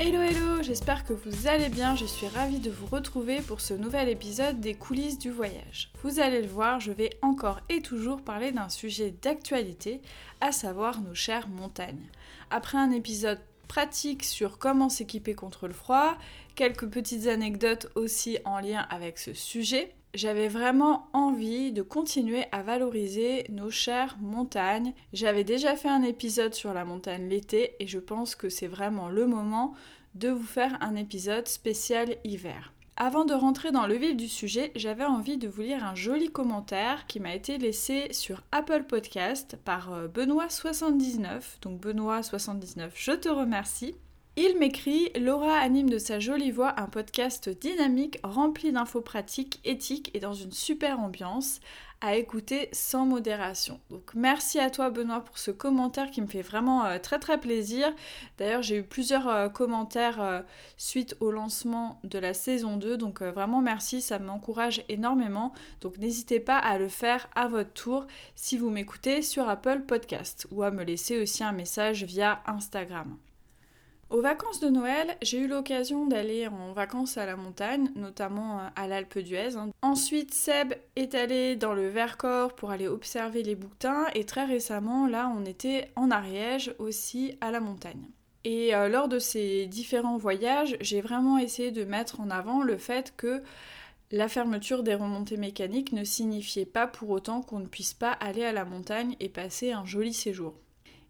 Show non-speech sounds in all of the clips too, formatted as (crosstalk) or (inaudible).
Hello hello, j'espère que vous allez bien, je suis ravie de vous retrouver pour ce nouvel épisode des coulisses du voyage. Vous allez le voir, je vais encore et toujours parler d'un sujet d'actualité, à savoir nos chères montagnes. Après un épisode pratique sur comment s'équiper contre le froid, quelques petites anecdotes aussi en lien avec ce sujet. J'avais vraiment envie de continuer à valoriser nos chères montagnes. J'avais déjà fait un épisode sur la montagne l'été et je pense que c'est vraiment le moment de vous faire un épisode spécial hiver. Avant de rentrer dans le vif du sujet, j'avais envie de vous lire un joli commentaire qui m'a été laissé sur Apple Podcast par euh, Benoît79. Donc Benoît79, je te remercie. Il m'écrit Laura anime de sa jolie voix un podcast dynamique rempli d'infos pratiques, éthiques et dans une super ambiance à écouter sans modération. Donc merci à toi Benoît pour ce commentaire qui me fait vraiment euh, très très plaisir. D'ailleurs j'ai eu plusieurs euh, commentaires euh, suite au lancement de la saison 2 donc vraiment merci, ça m'encourage énormément. Donc n'hésitez pas à le faire à votre tour si vous m'écoutez sur Apple Podcast ou à me laisser aussi un message via Instagram. Aux vacances de Noël, j'ai eu l'occasion d'aller en vacances à la montagne, notamment euh, à l'Alpe d'Huez. Hein. Ensuite, Seb est allé dans le Vercors pour aller observer les bouquetins et très récemment, là, on était en Ariège aussi à la montagne. Et euh, lors de ces différents voyages, j'ai vraiment essayé de mettre en avant le fait que la fermeture des remontées mécaniques ne signifiait pas pour autant qu'on ne puisse pas aller à la montagne et passer un joli séjour.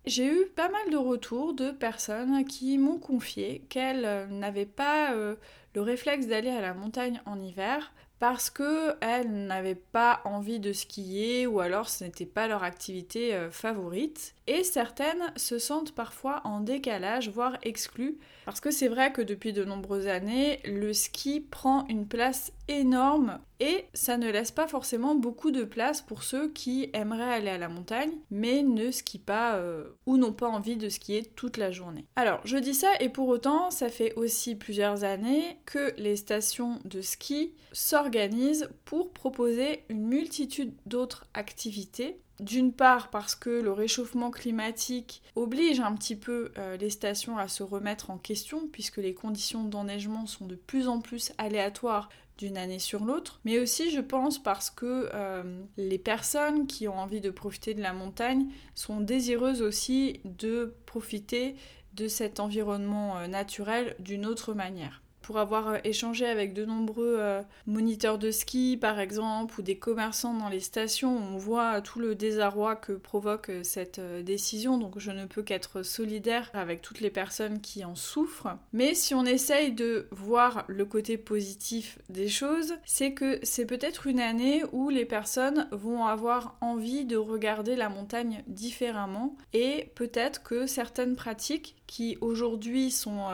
J'ai eu pas mal de retours de personnes qui m'ont confié qu'elles euh, n'avaient pas euh, le réflexe d'aller à la montagne en hiver parce qu'elles n'avaient pas envie de skier ou alors ce n'était pas leur activité euh, favorite. Et certaines se sentent parfois en décalage, voire exclues, parce que c'est vrai que depuis de nombreuses années, le ski prend une place énorme et ça ne laisse pas forcément beaucoup de place pour ceux qui aimeraient aller à la montagne mais ne skient pas euh, ou n'ont pas envie de skier toute la journée. Alors je dis ça et pour autant ça fait aussi plusieurs années que les stations de ski s'organisent pour proposer une multitude d'autres activités d'une part parce que le réchauffement climatique oblige un petit peu euh, les stations à se remettre en question puisque les conditions d'enneigement sont de plus en plus aléatoires d'une année sur l'autre, mais aussi je pense parce que euh, les personnes qui ont envie de profiter de la montagne sont désireuses aussi de profiter de cet environnement euh, naturel d'une autre manière pour avoir euh, échangé avec de nombreux euh, moniteurs de ski par exemple ou des commerçants dans les stations, on voit tout le désarroi que provoque euh, cette décision, donc je ne peux qu'être solidaire avec toutes les personnes qui en souffrent. Mais si on essaye de voir le côté positif des choses, c'est que c'est peut-être une année où les personnes vont avoir envie de regarder la montagne différemment et peut-être que certaines pratiques qui aujourd'hui sont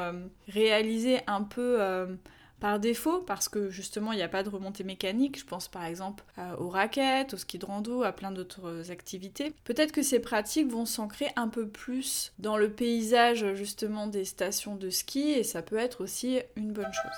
réalisés un peu euh, par défaut parce que justement il n'y a pas de remontée mécanique. Je pense par exemple euh, aux raquettes, au ski de rando, à plein d'autres activités. Peut-être que ces pratiques vont s'ancrer un peu plus dans le paysage justement des stations de ski et ça peut être aussi une bonne chose.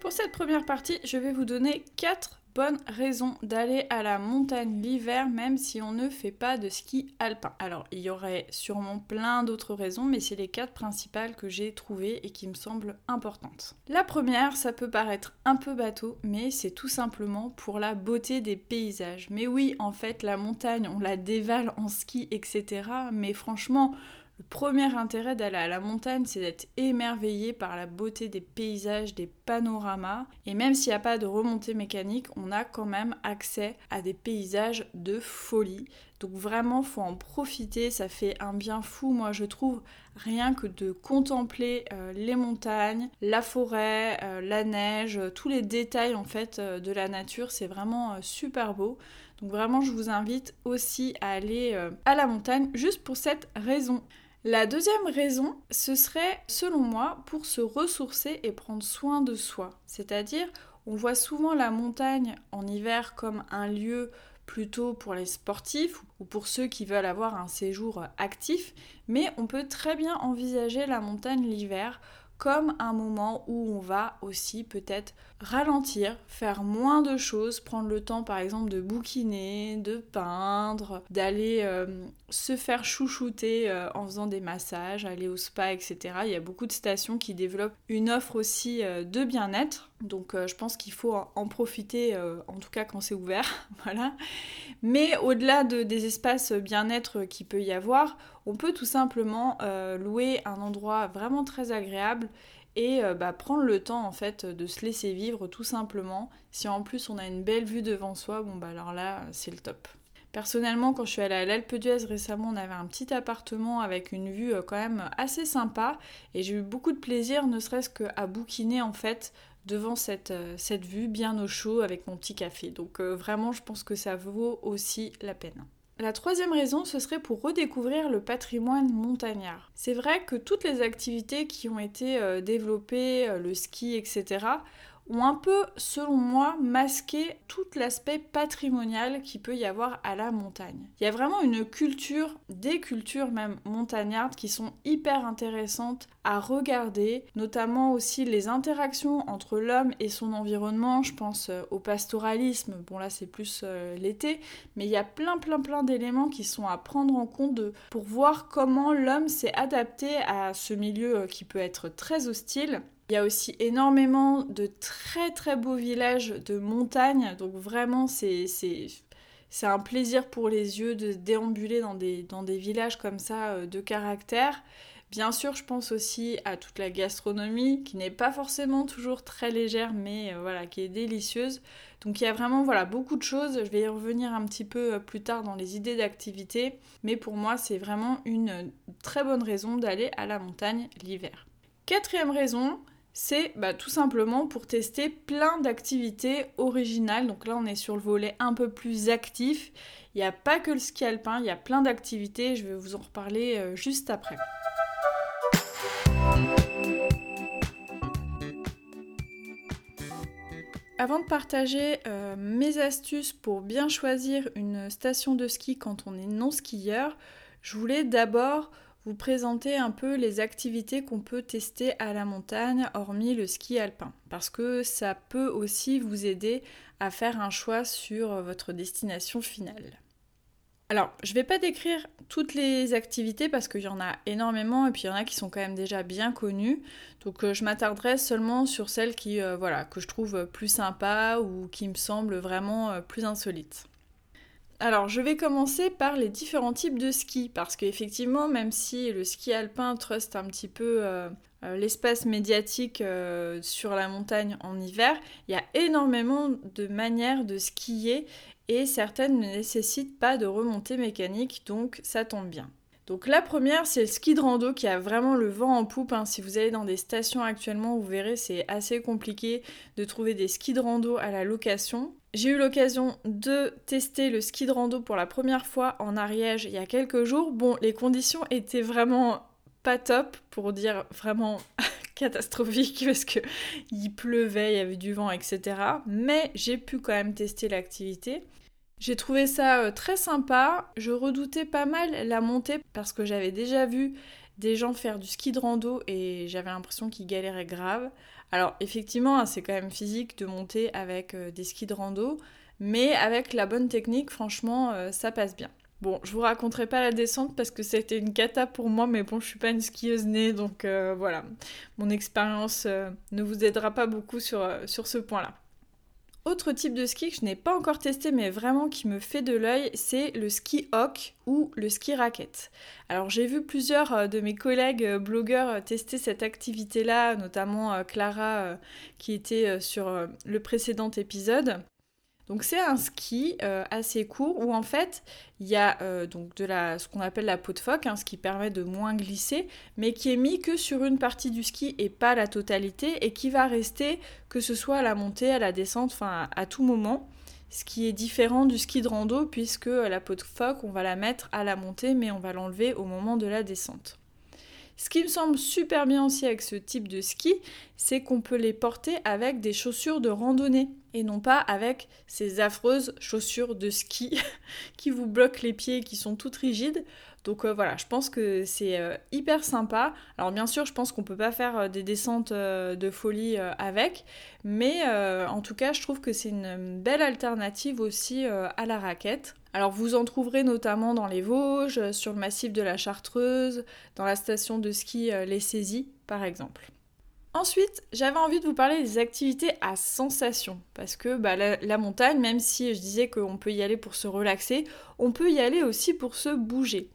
Pour cette première partie, je vais vous donner 4 bonne raison d'aller à la montagne l'hiver même si on ne fait pas de ski alpin. Alors il y aurait sûrement plein d'autres raisons mais c'est les quatre principales que j'ai trouvées et qui me semblent importantes. La première, ça peut paraître un peu bateau mais c'est tout simplement pour la beauté des paysages. Mais oui en fait la montagne on la dévale en ski etc. Mais franchement le premier intérêt d'aller à la montagne, c'est d'être émerveillé par la beauté des paysages, des panoramas. Et même s'il n'y a pas de remontée mécanique, on a quand même accès à des paysages de folie. Donc vraiment, faut en profiter. Ça fait un bien fou, moi je trouve, rien que de contempler euh, les montagnes, la forêt, euh, la neige, tous les détails en fait de la nature, c'est vraiment super beau. Donc vraiment, je vous invite aussi à aller à la montagne juste pour cette raison. La deuxième raison, ce serait, selon moi, pour se ressourcer et prendre soin de soi. C'est-à-dire, on voit souvent la montagne en hiver comme un lieu plutôt pour les sportifs ou pour ceux qui veulent avoir un séjour actif, mais on peut très bien envisager la montagne l'hiver comme un moment où on va aussi peut-être ralentir, faire moins de choses, prendre le temps par exemple de bouquiner, de peindre, d'aller euh, se faire chouchouter euh, en faisant des massages, aller au spa, etc. Il y a beaucoup de stations qui développent une offre aussi euh, de bien-être. Donc je pense qu'il faut en profiter, en tout cas quand c'est ouvert, (laughs) voilà. Mais au-delà de, des espaces bien-être qu'il peut y avoir, on peut tout simplement louer un endroit vraiment très agréable et euh, bah, prendre le temps en fait de se laisser vivre tout simplement. Si en plus on a une belle vue devant soi, bon bah alors là c'est le top. Personnellement, quand je suis allée à l'Alpe d'Huez récemment, on avait un petit appartement avec une vue euh, quand même assez sympa et j'ai eu beaucoup de plaisir, ne serait-ce qu'à bouquiner en fait devant euh, cette vue bien au chaud avec mon petit café. Donc vraiment, je pense que ça vaut aussi la peine. La troisième raison, ce serait pour redécouvrir le patrimoine montagnard. C'est vrai que toutes les activités qui ont été euh, développées, euh, le ski, etc., ont un peu, selon moi, masqué tout l'aspect patrimonial qui peut y avoir à la montagne. Il y a vraiment une culture, des cultures même montagnardes qui sont hyper intéressantes à regarder, notamment aussi les interactions entre l'homme et son environnement. Je pense euh, au pastoralisme, bon là c'est plus euh, l'été, mais il y a plein plein plein d'éléments qui sont à prendre en compte pour voir comment l'homme s'est adapté à ce milieu euh, qui peut être très hostile il y a aussi énormément de très très beaux villages de montagne, donc vraiment c'est un plaisir pour les yeux de déambuler dans des, dans des villages comme ça euh, de caractère. Bien sûr, je pense aussi à toute la gastronomie qui n'est pas forcément toujours très légère, mais euh, voilà, qui est délicieuse. Donc il y a vraiment voilà beaucoup de choses. Je vais y revenir un petit peu euh, plus tard dans les idées d'activité, mais pour moi c'est vraiment une très bonne raison d'aller à la montagne l'hiver. Quatrième raison, c'est bah, tout simplement pour tester plein d'activités originales. Donc là, on est sur le volet un peu plus actif. Il n'y a pas que le ski alpin, il y a plein d'activités. Je vais vous en reparler euh, juste après. Avant de partager euh, mes astuces pour bien choisir une station de ski quand on est non skieur, je voulais d'abord vous présenter un peu les activités qu'on peut tester à la montagne, hormis le ski alpin, parce que ça peut aussi vous aider à faire un choix sur votre destination finale. Alors, je ne vais pas décrire toutes les activités parce qu'il y en a énormément et puis il y en a qui sont quand même déjà bien connues. Donc, euh, je m'attarderai seulement sur celles qui, euh, voilà, que je trouve plus sympas ou qui me semblent vraiment euh, plus insolites. Alors, je vais commencer par les différents types de ski, parce qu'effectivement, même si le ski alpin truste un petit peu euh, euh, l'espace médiatique euh, sur la montagne en hiver, il y a énormément de manières de skier et certaines ne nécessitent pas de remontée mécanique, donc ça tombe bien. Donc la première, c'est le ski de rando qui a vraiment le vent en poupe. Hein. Si vous allez dans des stations actuellement, vous verrez, c'est assez compliqué de trouver des skis de rando à la location. J'ai eu l'occasion de tester le ski de rando pour la première fois en Ariège il y a quelques jours. Bon, les conditions étaient vraiment pas top, pour dire vraiment (laughs) catastrophique, parce que il pleuvait, il y avait du vent, etc. Mais j'ai pu quand même tester l'activité. J'ai trouvé ça euh, très sympa. Je redoutais pas mal la montée parce que j'avais déjà vu des gens faire du ski de rando et j'avais l'impression qu'ils galéraient grave. Alors effectivement, hein, c'est quand même physique de monter avec euh, des skis de rando, mais avec la bonne technique, franchement, euh, ça passe bien. Bon, je vous raconterai pas la descente parce que c'était une cata pour moi, mais bon, je suis pas une skieuse née, donc voilà, mon expérience ne vous aidera pas beaucoup sur, sur ce point-là. Autre type de ski que je n'ai pas encore testé mais vraiment qui me fait de l'œil, c'est le ski hawk ou le ski raquette. Alors j'ai vu plusieurs euh, de mes collègues euh, blogueurs euh, tester cette activité-là, notamment Clara qui était sur le précédent épisode. Donc c'est un ski euh, assez court où en fait il y a euh, donc de la, ce qu'on appelle la peau de phoque, hein, ce qui permet de moins glisser, mais qui est mis que sur une partie du ski et pas la totalité, et qui va rester que ce soit à la montée, à la descente, enfin à, tout moment. Ce qui est différent du ski de rando puisque la peau de phoque on va la mettre à la montée mais on va l'enlever au moment de la descente. Ce qui me semble super bien aussi avec ce type de ski, c'est qu'on peut les porter avec des chaussures de randonnée et non pas avec ces affreuses chaussures de ski (laughs) qui vous bloquent les pieds qui sont toutes rigides. Donc euh, voilà, je pense que c'est euh, hyper sympa. Alors bien sûr, je pense qu'on peut pas faire euh, des descentes de folie avec, mais en tout cas, je trouve que c'est une belle alternative aussi à la raquette. Alors vous en trouverez notamment dans les Vosges, sur le massif de la Chartreuse, dans la station de ski Les Saisies par exemple. Ensuite, j'avais envie de vous parler des activités à sensation. Parce que bah, la, montagne, même si je disais qu'on peut y aller pour se relaxer, on peut y aller aussi pour se bouger.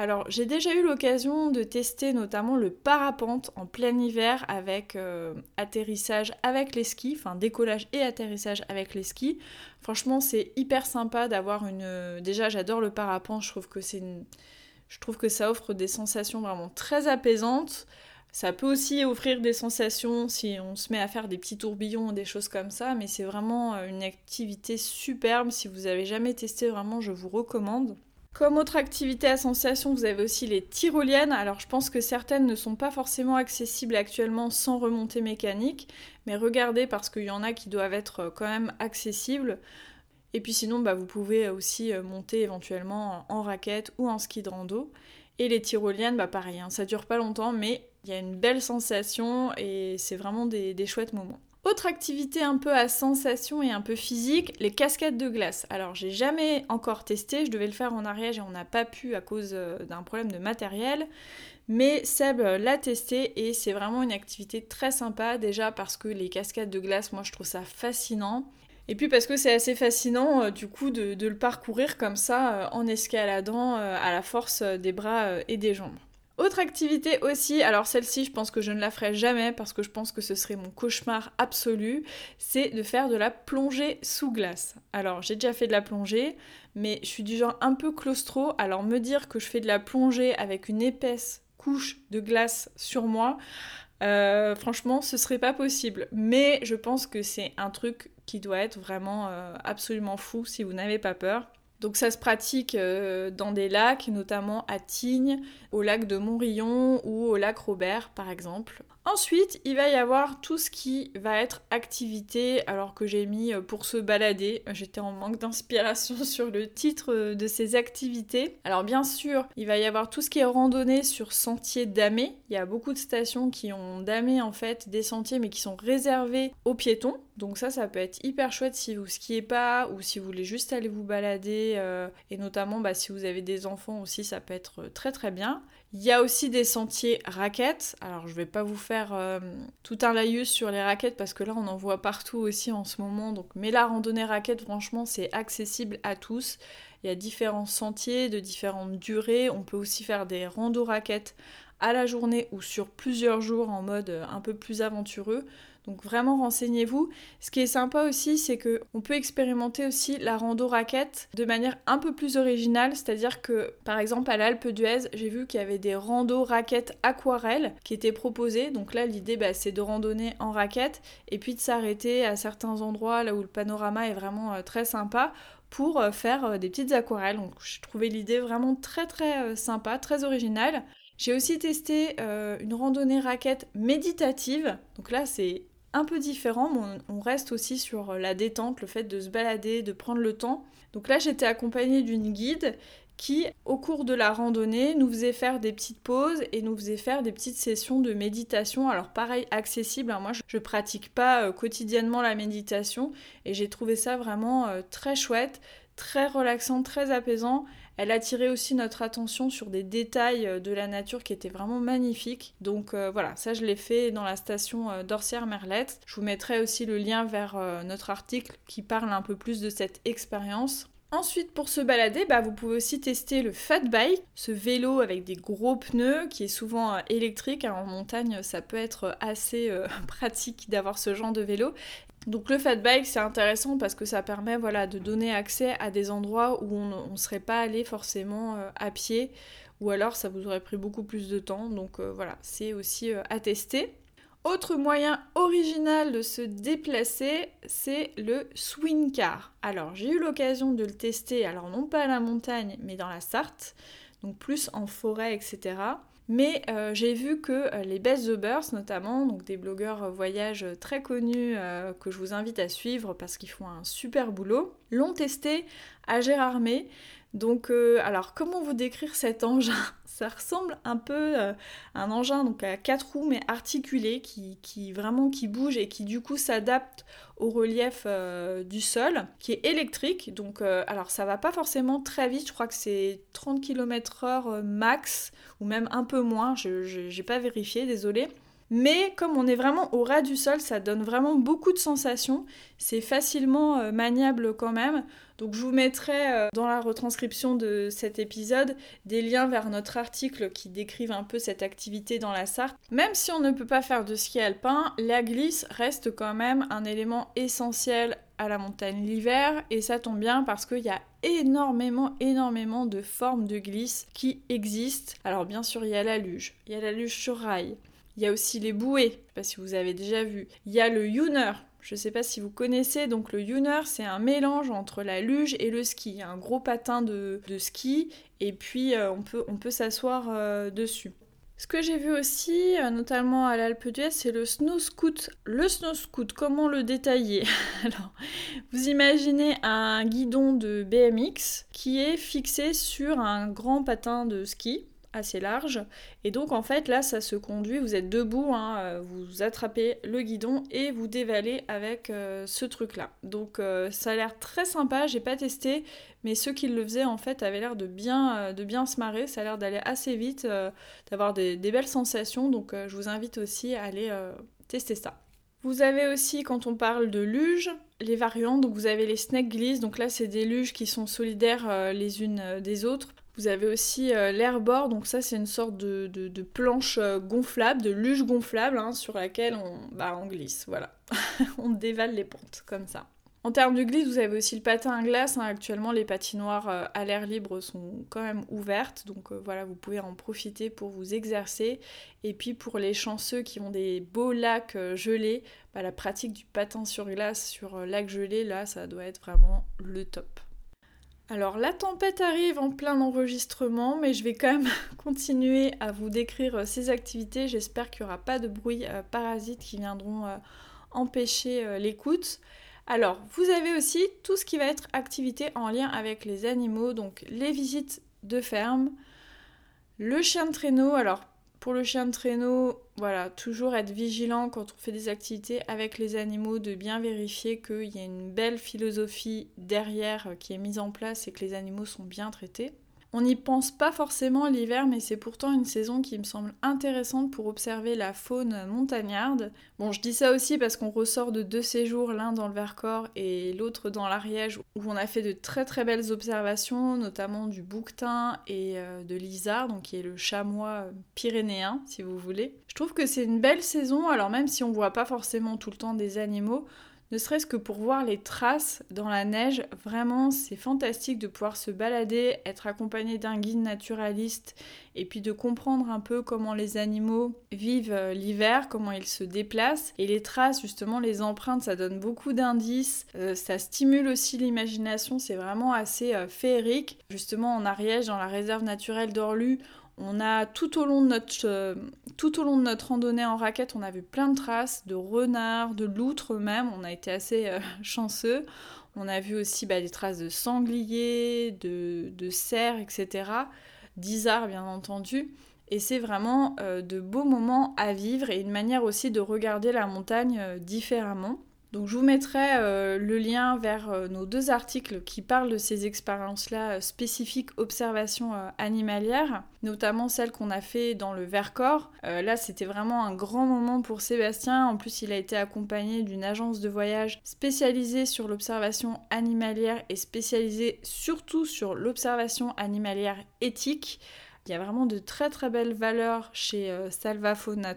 Alors, j'ai déjà eu l'occasion de tester notamment le parapente en plein hiver avec euh, atterrissage avec les skis, enfin décollage et atterrissage avec les skis. Franchement, c'est hyper sympa d'avoir une. Déjà, j'adore le parapente, je trouve que c'est Je trouve que ça offre des sensations vraiment très apaisantes. Ça peut aussi offrir des sensations si on se met à faire des petits tourbillons, des choses comme ça, mais c'est vraiment euh, une activité superbe. Si vous avez jamais testé, vraiment, je vous recommande. Comme autre activité à sensation, vous avez aussi les tyroliennes. Alors je pense que certaines ne sont pas forcément accessibles actuellement sans remontée mécanique, mais regardez parce qu'il y en a qui doivent être euh, quand même accessibles. Et puis sinon, bah, vous pouvez aussi euh, monter éventuellement en raquette ou en ski de rando. Et les tyroliennes, bah pareil, hein, ça dure pas longtemps, mais il y a une belle sensation et c'est vraiment des, chouettes moments. Autre activité un peu à sensation et un peu physique, les cascades de glace. Alors j'ai jamais encore testé, je devais le faire en Ariège et on n'a pas pu à cause euh, d'un problème de matériel. Mais Seb l'a testé et c'est vraiment une activité très sympa déjà parce que les cascades de glace, moi je trouve ça fascinant. Et puis parce que c'est assez fascinant euh, du coup de, le parcourir comme ça euh, en escaladant à la force des bras et des jambes. Autre activité aussi, alors celle-ci je pense que je ne la ferai jamais parce que je pense que ce serait mon cauchemar absolu, c'est de faire de la plongée sous glace. Alors j'ai déjà fait de la plongée, mais je suis du genre un peu claustro, alors me dire que je fais de la plongée avec une épaisse couche de glace sur moi, euh, franchement ce serait pas possible. Mais je pense que c'est un truc qui doit être vraiment euh, absolument fou si vous n'avez pas peur. Donc ça se pratique euh, dans des lacs, notamment à Tignes, au lac de Montrillon ou au lac Robert par exemple. Ensuite, il va y avoir tout ce qui va être activité, alors que j'ai mis euh, pour se balader. J'étais en manque d'inspiration (laughs) sur le titre euh, de ces activités. Alors bien sûr, il va y avoir tout ce qui est randonnée sur sentiers damés. Il y a beaucoup de stations qui ont damé en fait des sentiers mais qui sont réservés aux piétons. Donc ça, ça peut être hyper chouette si vous skiez pas ou si vous voulez juste aller vous balader. Euh, et notamment bah, si vous avez des enfants aussi, ça peut être très très bien. Il y a aussi des sentiers raquettes. Alors je vais pas vous faire euh, tout un laïus sur les raquettes parce que là on en voit partout aussi en ce moment. Donc mais la randonnée raquette franchement c'est accessible à tous. Il y a différents sentiers de différentes durées. On peut aussi faire des randos raquettes à la journée ou sur plusieurs jours en mode un peu plus aventureux. Donc vraiment renseignez-vous. Ce qui est sympa aussi, c'est que on peut expérimenter aussi la rando raquette de manière un peu plus originale, c'est-à-dire que par exemple à l'Alpe d'Huez, j'ai vu qu'il y avait des randos raquettes aquarelles qui étaient proposées. Donc là l'idée bah, c'est de randonner en raquette et puis de s'arrêter à certains endroits là où le panorama est vraiment euh, très sympa pour euh, faire euh, des petites aquarelles. Donc j'ai trouvé l'idée vraiment très très sympa, très originale. J'ai aussi testé une randonnée raquette méditative. Donc là, c'est un peu différent, mais on, reste aussi sur euh, la détente, le fait de se balader, de prendre le temps. Donc là, j'étais accompagnée d'une guide qui, au cours de la randonnée, nous faisait faire des petites pauses et nous faisait faire des petites sessions de méditation. Alors pareil, accessible. Hein. moi, je, ne pratique pas euh, quotidiennement la méditation et j'ai trouvé ça vraiment euh, très chouette, très relaxant, très apaisant. Elle attirait aussi notre attention sur des détails euh, de la nature qui étaient vraiment magnifiques. Donc euh, voilà, ça je l'ai fait dans la station euh, d'Orsière-Merlette. Je vous mettrai aussi le lien vers notre article qui parle un peu plus de cette expérience. Ensuite, pour se balader, bah, vous pouvez aussi tester le fat bike, ce vélo avec des gros pneus qui est souvent électrique. en montagne, ça peut être assez (laughs) pratique d'avoir ce genre de vélo. Donc le fat bike, c'est intéressant parce que ça permet voilà, de donner accès à des endroits où on ne serait pas allé forcément euh, à pied ou alors ça vous aurait pris beaucoup plus de temps. Donc voilà, c'est aussi à tester. Autre moyen original de se déplacer, c'est le swing car. Alors j'ai eu l'occasion de le tester, alors non pas à la montagne, mais dans la Sarthe, donc plus en forêt, etc. Mais euh, j'ai vu que euh, les Best the Burst, notamment, donc des blogueurs voyage très connus euh, que je vous invite à suivre parce qu'ils font un super boulot, l'ont testé à Gérardmer. Donc, alors comment vous décrire cet (laughs) engin? Ça ressemble un peu à un engin donc à quatre roues mais articulé qui, vraiment qui bouge et qui du coup s'adapte au relief euh, du sol, qui est électrique. Donc euh, alors ça va pas forcément très vite, je crois que c'est 30 km/h euh, max ou même un peu moins, je n'ai pas vérifié, désolé. Mais comme on est vraiment au ras du sol, ça donne vraiment beaucoup de sensations. C'est facilement euh, maniable quand même. Donc je vous mettrai euh, dans la retranscription de cet épisode des liens vers notre article qui décrivent un peu cette activité dans la Sarthe. Même si on ne peut pas faire de ski alpin, la glisse reste quand même un élément essentiel à la montagne l'hiver et ça tombe bien parce qu'il y a énormément énormément de formes de glisse qui existent. Alors bien sûr il y a la luge, il y a la luge sur rail, il y a aussi les bouées, je sais pas si vous avez déjà vu. Il y a le Yuner. Je ne sais pas si vous connaissez, donc le Yuner, c'est un mélange entre la luge et le ski. Un gros patin de, ski et puis euh, on peut, on peut s'asseoir euh, dessus. Ce que j'ai vu aussi, euh, notamment à l'Alpe d'Huez, c'est le snow scoot. Le snow scoot, comment le détailler? (laughs) Alors, vous imaginez un guidon de BMX qui est fixé sur un grand patin de ski assez large. Et donc en fait là ça se conduit, vous êtes debout, hein, euh, vous attrapez le guidon et vous dévalez avec euh, ce truc là. Donc euh, ça a l'air très sympa, j'ai pas testé, mais ceux qui le faisaient en fait avaient l'air de bien, de bien se marrer, ça a l'air d'aller assez vite, d'avoir des, belles sensations, donc je vous invite aussi à aller tester ça. Vous avez aussi, quand on parle de luge, les variantes. Donc vous avez les snake gliss. Donc là, c'est des luges qui sont solidaires les unes des autres. Vous avez aussi euh, l'airboard, donc ça c'est une sorte de, planche euh, gonflable, de luge gonflable hein, sur laquelle on, bah, glisse, voilà. (laughs) on dévale les pentes comme ça. En termes de glisse, vous avez aussi le patin à glace. Hein. Actuellement, les patinoires euh, à l'air libre sont quand même ouvertes, donc voilà, vous pouvez en profiter pour vous exercer. Et puis pour les chanceux qui ont des beaux lacs gelés, bah, la pratique du patin sur glace sur lac gelé, là, ça doit être vraiment le top. Alors la tempête arrive en plein enregistrement, mais je vais quand même (laughs) continuer à vous décrire euh, ces activités. J'espère qu'il n'y aura pas de bruit euh, parasites qui viendront euh, empêcher l'écoute. Alors, vous avez aussi tout ce qui va être activité en lien avec les animaux, donc les visites de ferme, le chien de traîneau. Alors, pour le chien de traîneau, voilà, toujours être vigilant quand on fait des activités avec les animaux, de bien vérifier qu'il y a une belle philosophie derrière qui est mise en place et que les animaux sont bien traités. On n'y pense pas forcément l'hiver, mais c'est pourtant une saison qui me semble intéressante pour observer la faune montagnarde. Bon, je dis ça aussi parce qu'on ressort de deux séjours, l'un dans le Vercors et l'autre dans l'Ariège, où on a fait de très très belles observations, notamment du bouquetin et euh, de l'isard, donc qui est le chamois euh, pyrénéen, si vous voulez. Je trouve que c'est une belle saison, alors même si on voit pas forcément tout le temps des animaux, ne serait-ce que pour voir les traces dans la neige, vraiment c'est fantastique de pouvoir se balader, être accompagné d'un guide naturaliste et puis de comprendre un peu comment les animaux vivent euh, l'hiver, comment ils se déplacent. Et les traces, justement, les empreintes, ça donne beaucoup d'indices, euh, ça stimule aussi l'imagination, c'est vraiment assez euh, féerique. Justement en Ariège, dans la réserve naturelle d'Orlu, on a tout au long de notre euh, tout au long de notre randonnée en raquette, on a vu plein de traces de renards, de loutres même. On a été assez euh, (laughs) chanceux. On a vu aussi bah, des traces de sangliers, de, de cerfs, etc. D'isards bien entendu. Et c'est vraiment euh, de beaux moments à vivre et une manière aussi de regarder la montagne différemment. Donc je vous mettrai euh, le lien vers euh, nos deux articles qui parlent de ces expériences-là euh, spécifiques observation animalière, notamment celle qu'on a fait dans le Vercors. là c'était vraiment un grand moment pour Sébastien. En plus il a été accompagné d'une agence de voyage spécialisée sur l'observation animalière et spécialisée surtout sur l'observation animalière éthique. Il y a vraiment de très très belles valeurs chez Salva Fauna.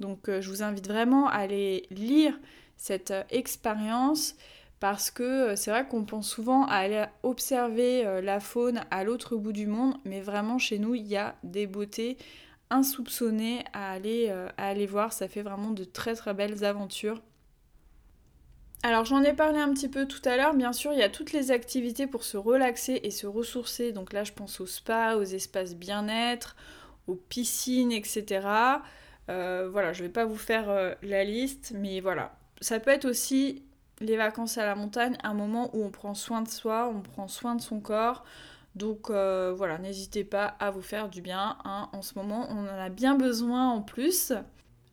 Donc je vous invite vraiment à aller lire cette euh, expérience parce que euh, c'est vrai qu'on pense souvent à aller observer euh, la faune à l'autre bout du monde, mais vraiment chez nous, il y a des beautés insoupçonnées à aller, à aller voir. Ça fait vraiment de très très belles aventures. Alors j'en ai parlé un petit peu tout à l'heure, bien sûr il y a toutes les activités pour se relaxer et se ressourcer, donc là je pense au spa, aux espaces bien-être, aux piscines, etc. voilà, je vais pas vous faire la liste, mais voilà, ça peut être aussi les vacances à la montagne, un moment où on prend soin de soi, on prend soin de son corps. Donc euh, voilà, n'hésitez pas à vous faire du bien. Hein. En ce moment, on en a bien besoin en plus.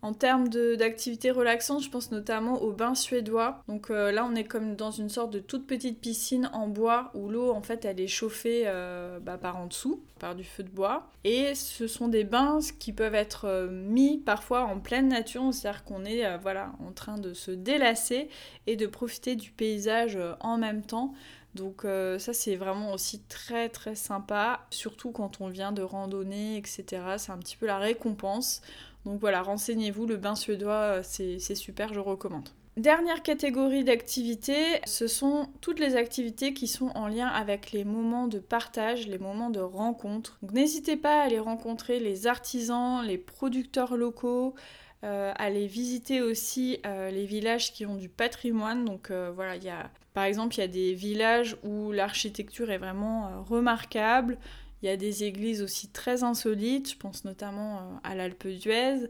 En termes d'activités relaxantes, je pense notamment au bain suédois. Donc euh, là, on est comme dans une sorte de toute petite piscine en bois où l'eau, en fait, elle est chauffée euh, bah, par en dessous, par du feu de bois. Et ce sont des bains qui peuvent être euh, mis parfois en pleine nature, c'est-à-dire qu'on est, voilà, en train de se délasser et de profiter du paysage en même temps. Donc ça c'est vraiment aussi très très sympa, surtout quand on vient de randonner, etc. C'est un petit peu la récompense. Donc voilà, renseignez-vous, le bain suédois, euh, c'est super, je recommande. Dernière catégorie d'activités, ce sont toutes les activités qui sont en lien avec les moments de partage, les moments de rencontre. n'hésitez pas à aller rencontrer les artisans, les producteurs locaux, euh, aller visiter aussi euh, les villages qui ont du patrimoine. Donc voilà, il y a, par exemple, il y a des villages où l'architecture est vraiment remarquable. Il y a des églises aussi très insolites, je pense notamment euh, à l'Alpe d'Huez.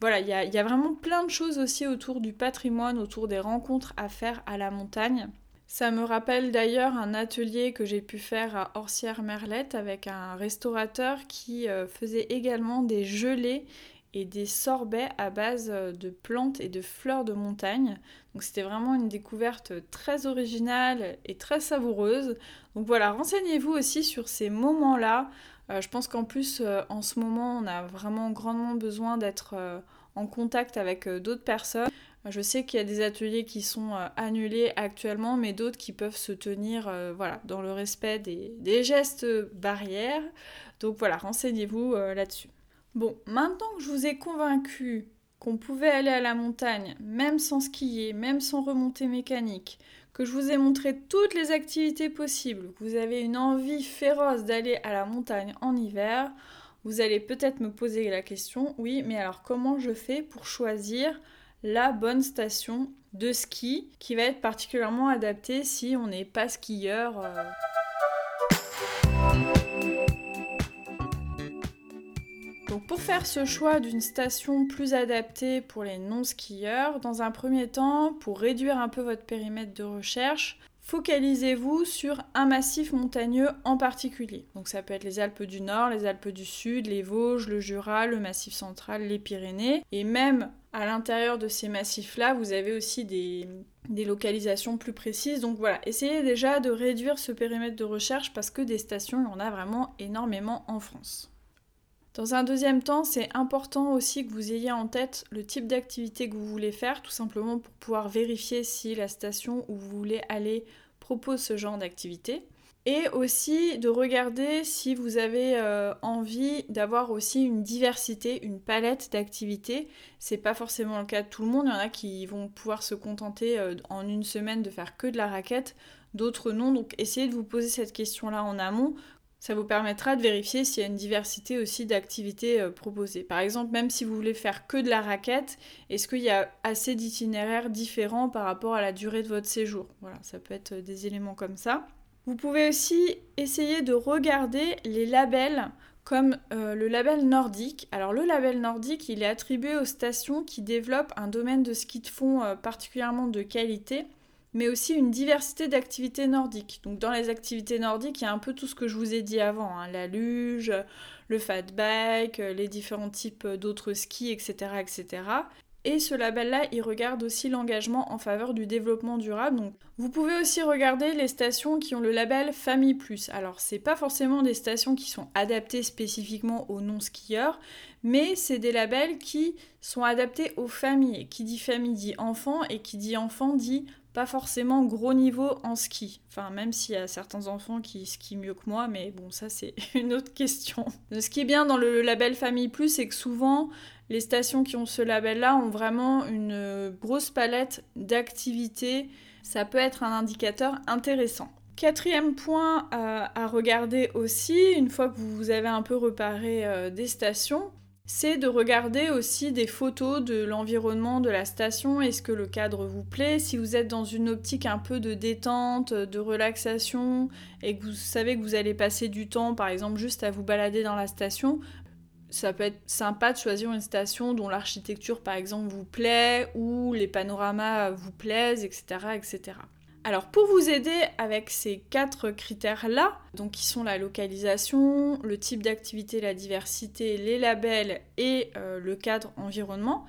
Voilà, il y, a, vraiment plein de choses aussi autour du patrimoine, autour des rencontres à faire à la montagne. Ça me rappelle d'ailleurs un atelier que j'ai pu faire à Orsières-Merlette avec un restaurateur qui euh, faisait également des gelées et des sorbets à base euh, de plantes et de fleurs de montagne. Donc c'était vraiment une découverte très originale et très savoureuse. Donc voilà, renseignez-vous aussi sur ces moments-là. Euh, je pense qu'en plus, euh, en ce moment, on a vraiment grandement besoin d'être en contact avec d'autres personnes. Je sais qu'il y a des ateliers qui sont annulés actuellement, mais d'autres qui peuvent se tenir voilà, dans le respect des, des gestes barrières. Donc voilà, renseignez-vous là-dessus. Bon, maintenant que je vous ai convaincu qu'on pouvait aller à la montagne, même sans skier, même sans remontée mécanique, que je vous ai montré toutes les activités possibles, que vous avez une envie féroce d'aller à la montagne en hiver, vous allez peut-être me poser la question, oui, mais alors comment je fais pour choisir la bonne station de ski qui va être particulièrement adaptée si on n'est pas skieur euh, Donc pour faire ce choix d'une station plus adaptée pour les non-skieurs, dans un premier temps, pour réduire un peu votre périmètre de recherche, focalisez-vous sur un massif montagneux en particulier. Donc ça peut être les Alpes du Nord, les Alpes du Sud, les Vosges, le Jura, le Massif central, les Pyrénées. Et même à l'intérieur de ces massifs-là, vous avez aussi des, des, localisations plus précises. Donc voilà, essayez déjà de réduire ce périmètre de recherche parce que des stations, il y en a vraiment énormément en France. Dans un deuxième temps, c'est important aussi que vous ayez en tête le type d'activité que vous voulez faire, tout simplement pour pouvoir vérifier si la station où vous voulez aller propose ce genre d'activité. Et aussi de regarder si vous avez euh, envie d'avoir aussi une diversité, une palette d'activités. C'est pas forcément le cas de tout le monde. Il y en a qui vont pouvoir se contenter euh, en une semaine de faire que de la raquette, d'autres non. Donc essayez de vous poser cette question-là en amont ça vous permettra de vérifier s'il y a une diversité aussi d'activités euh, proposées. Par exemple, même si vous voulez faire que de la raquette, est-ce qu'il y a assez d'itinéraires différents par rapport à la durée de votre séjour? Voilà, ça peut être des éléments comme ça. Vous pouvez aussi essayer de regarder les labels comme euh, le label nordique. Alors le label nordique, il est attribué aux stations qui développent un domaine de ski de fond euh, particulièrement de qualité mais aussi une diversité d'activités nordiques. Donc dans les activités nordiques, il y a un peu tout ce que je vous ai dit avant, hein, la luge, le fat bike, les différents types d'autres skis, etc., etc. Et ce label-là, il regarde aussi l'engagement en faveur du développement durable. Donc, vous pouvez aussi regarder les stations qui ont le label Famille Plus. Alors, c'est pas forcément des stations qui sont adaptées spécifiquement aux non-skieurs, mais c'est des labels qui sont adaptés aux familles. Qui dit famille dit enfant, et qui dit enfant dit pas forcément gros niveau en ski. Enfin, même s'il y a certains enfants qui skient mieux que moi, mais bon, ça c'est (laughs) une autre question. Ce qui est bien dans le label Famille Plus, c'est que souvent, les stations qui ont ce label-là ont vraiment une grosse palette d'activités. Ça peut être un indicateur intéressant. Quatrième point à, regarder aussi, une fois que vous avez un peu reparé euh, des stations, c'est de regarder aussi des photos de l'environnement de la station, est-ce que le cadre vous plaît, si vous êtes dans une optique un peu de détente, de relaxation, et que vous savez que vous allez passer du temps, par exemple, juste à vous balader dans la station, ça peut être sympa de choisir une station dont l'architecture par exemple vous plaît ou les panoramas vous plaisent, etc. etc. Alors pour vous aider avec ces quatre critères-là, donc qui sont la localisation, le type d'activité, la diversité, les labels et euh, le cadre environnement,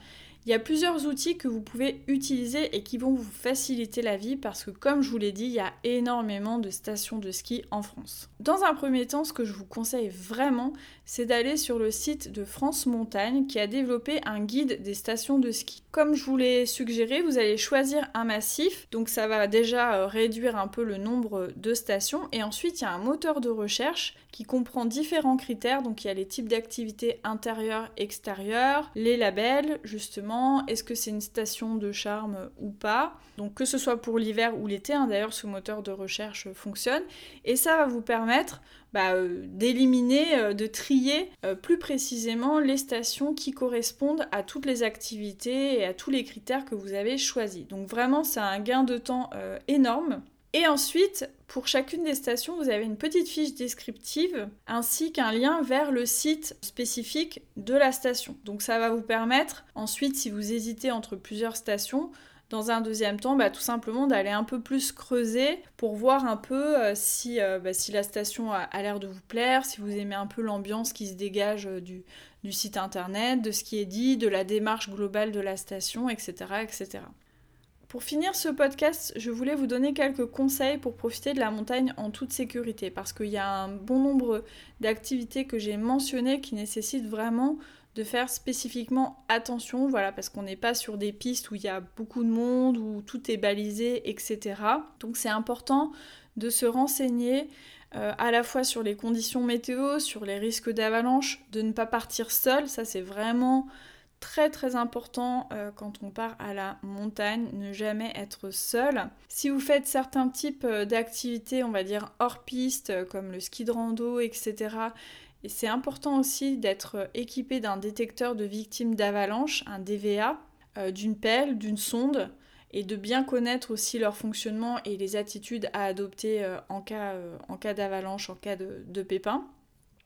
il y a plusieurs outils que vous pouvez utiliser et qui vont vous faciliter la vie parce que comme je vous l'ai dit, il y a énormément de stations de ski en France. Dans un premier temps, ce que je vous conseille vraiment, c'est d'aller sur le site de France Montagne qui a développé un guide des stations de ski. Comme je vous l'ai suggéré, vous allez choisir un massif, donc ça va déjà euh, réduire un peu le nombre de stations. Et ensuite il y a un moteur de recherche qui comprend différents critères, donc il y a les types d'activités intérieures, extérieures, les labels justement, est-ce que c'est une station de charme ou pas, donc que ce soit pour l'hiver ou l'été, hein, d'ailleurs ce moteur de recherche fonctionne, et ça va vous permettre bah, euh, d'éliminer, euh, de trier plus précisément les stations qui correspondent à toutes les activités à tous les critères que vous avez choisis. Donc vraiment, c'est un gain de temps énorme. Et ensuite, pour chacune des stations, vous avez une petite fiche descriptive ainsi qu'un lien vers le site spécifique de la station. Donc ça va vous permettre ensuite, si vous hésitez entre plusieurs stations, dans un deuxième temps, bah, tout simplement d'aller un peu plus creuser pour voir un peu euh, si, euh, bah, si, la station a, l'air de vous plaire, si vous aimez un peu l'ambiance qui se dégage euh, du, du, site internet, de ce qui est dit, de la démarche globale de la station, etc. etc. Pour finir ce podcast, je voulais vous donner quelques conseils pour profiter de la montagne en toute sécurité, parce qu'il y a un bon nombre d'activités que j'ai mentionnées qui nécessitent vraiment de faire spécifiquement attention, voilà, parce qu'on n'est pas sur des pistes où il y a beaucoup de monde, où tout est balisé, etc. Donc c'est important de se renseigner euh, à la fois sur les conditions météo, sur les risques d'avalanche, de ne pas partir seul, ça c'est vraiment très très important euh, quand on part à la montagne, ne jamais être seul. Si vous faites certains types euh, d'activités, on va dire hors piste, comme le ski de rando, etc., et c'est important aussi d'être équipé d'un détecteur de victimes d'avalanche, un DVA, euh, d'une pelle, d'une sonde, et de bien connaître aussi leur fonctionnement et les attitudes à adopter euh, en cas, euh, d'avalanche, en cas de, pépin.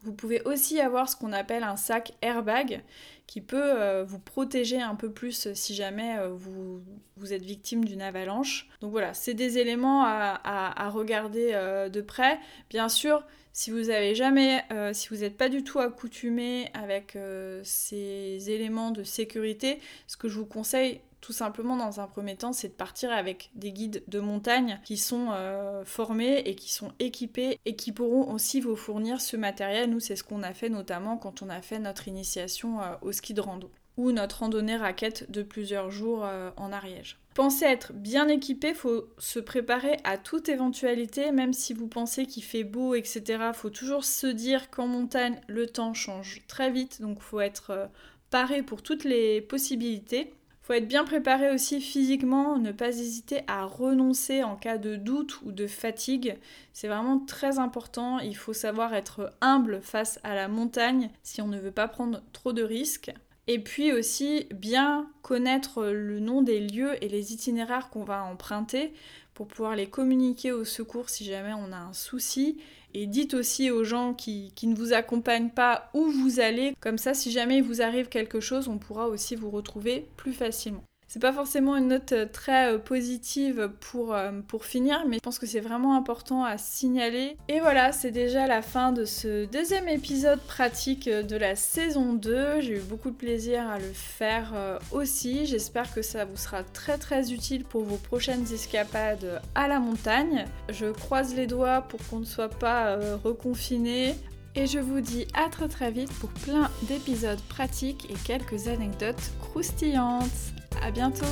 Vous pouvez aussi avoir ce qu'on appelle un sac airbag qui peut vous protéger un peu plus si jamais vous, vous, êtes victime d'une avalanche. Donc voilà, c'est des éléments à, regarder de près. Bien sûr, si vous avez jamais, euh, si vous n'êtes pas du tout accoutumé avec euh, ces éléments de sécurité, ce que je vous conseille tout simplement dans un premier temps, c'est de partir avec des guides de montagne qui sont euh, formés et qui sont équipés et qui pourront aussi vous fournir ce matériel. Nous, c'est ce qu'on a fait notamment quand on a fait notre initiation au ski de rando ou notre randonnée raquette de plusieurs jours en Ariège. Pensez être bien équipé, faut se préparer à toute éventualité, même si vous pensez qu'il fait beau, etc. Faut toujours se dire qu'en montagne, le temps change très vite, donc faut être euh, paré pour toutes les possibilités. Faut être bien préparé aussi physiquement, ne pas hésiter à renoncer en cas de doute ou de fatigue. C'est vraiment très important. Il faut savoir être humble face à la montagne si on ne veut pas prendre trop de risques. Et puis aussi bien connaître le nom des lieux et les itinéraires qu'on va emprunter pour pouvoir les communiquer au secours si jamais on a un souci. Et dites aussi aux gens qui, ne vous accompagnent pas où vous allez. Comme ça, si jamais il vous arrive quelque chose, on pourra aussi vous retrouver plus facilement. C'est pas forcément une note très positive pour, pour finir, mais je pense que c'est vraiment important à signaler. Et voilà, c'est déjà la fin de ce deuxième épisode pratique de la saison 2. J'ai eu beaucoup de plaisir à le faire aussi. J'espère que ça vous sera très très utile pour vos prochaines escapades à la montagne. Je croise les doigts pour qu'on ne soit pas reconfiné. Et je vous dis à très très vite pour plein d'épisodes pratiques et quelques anecdotes croustillantes. À bientôt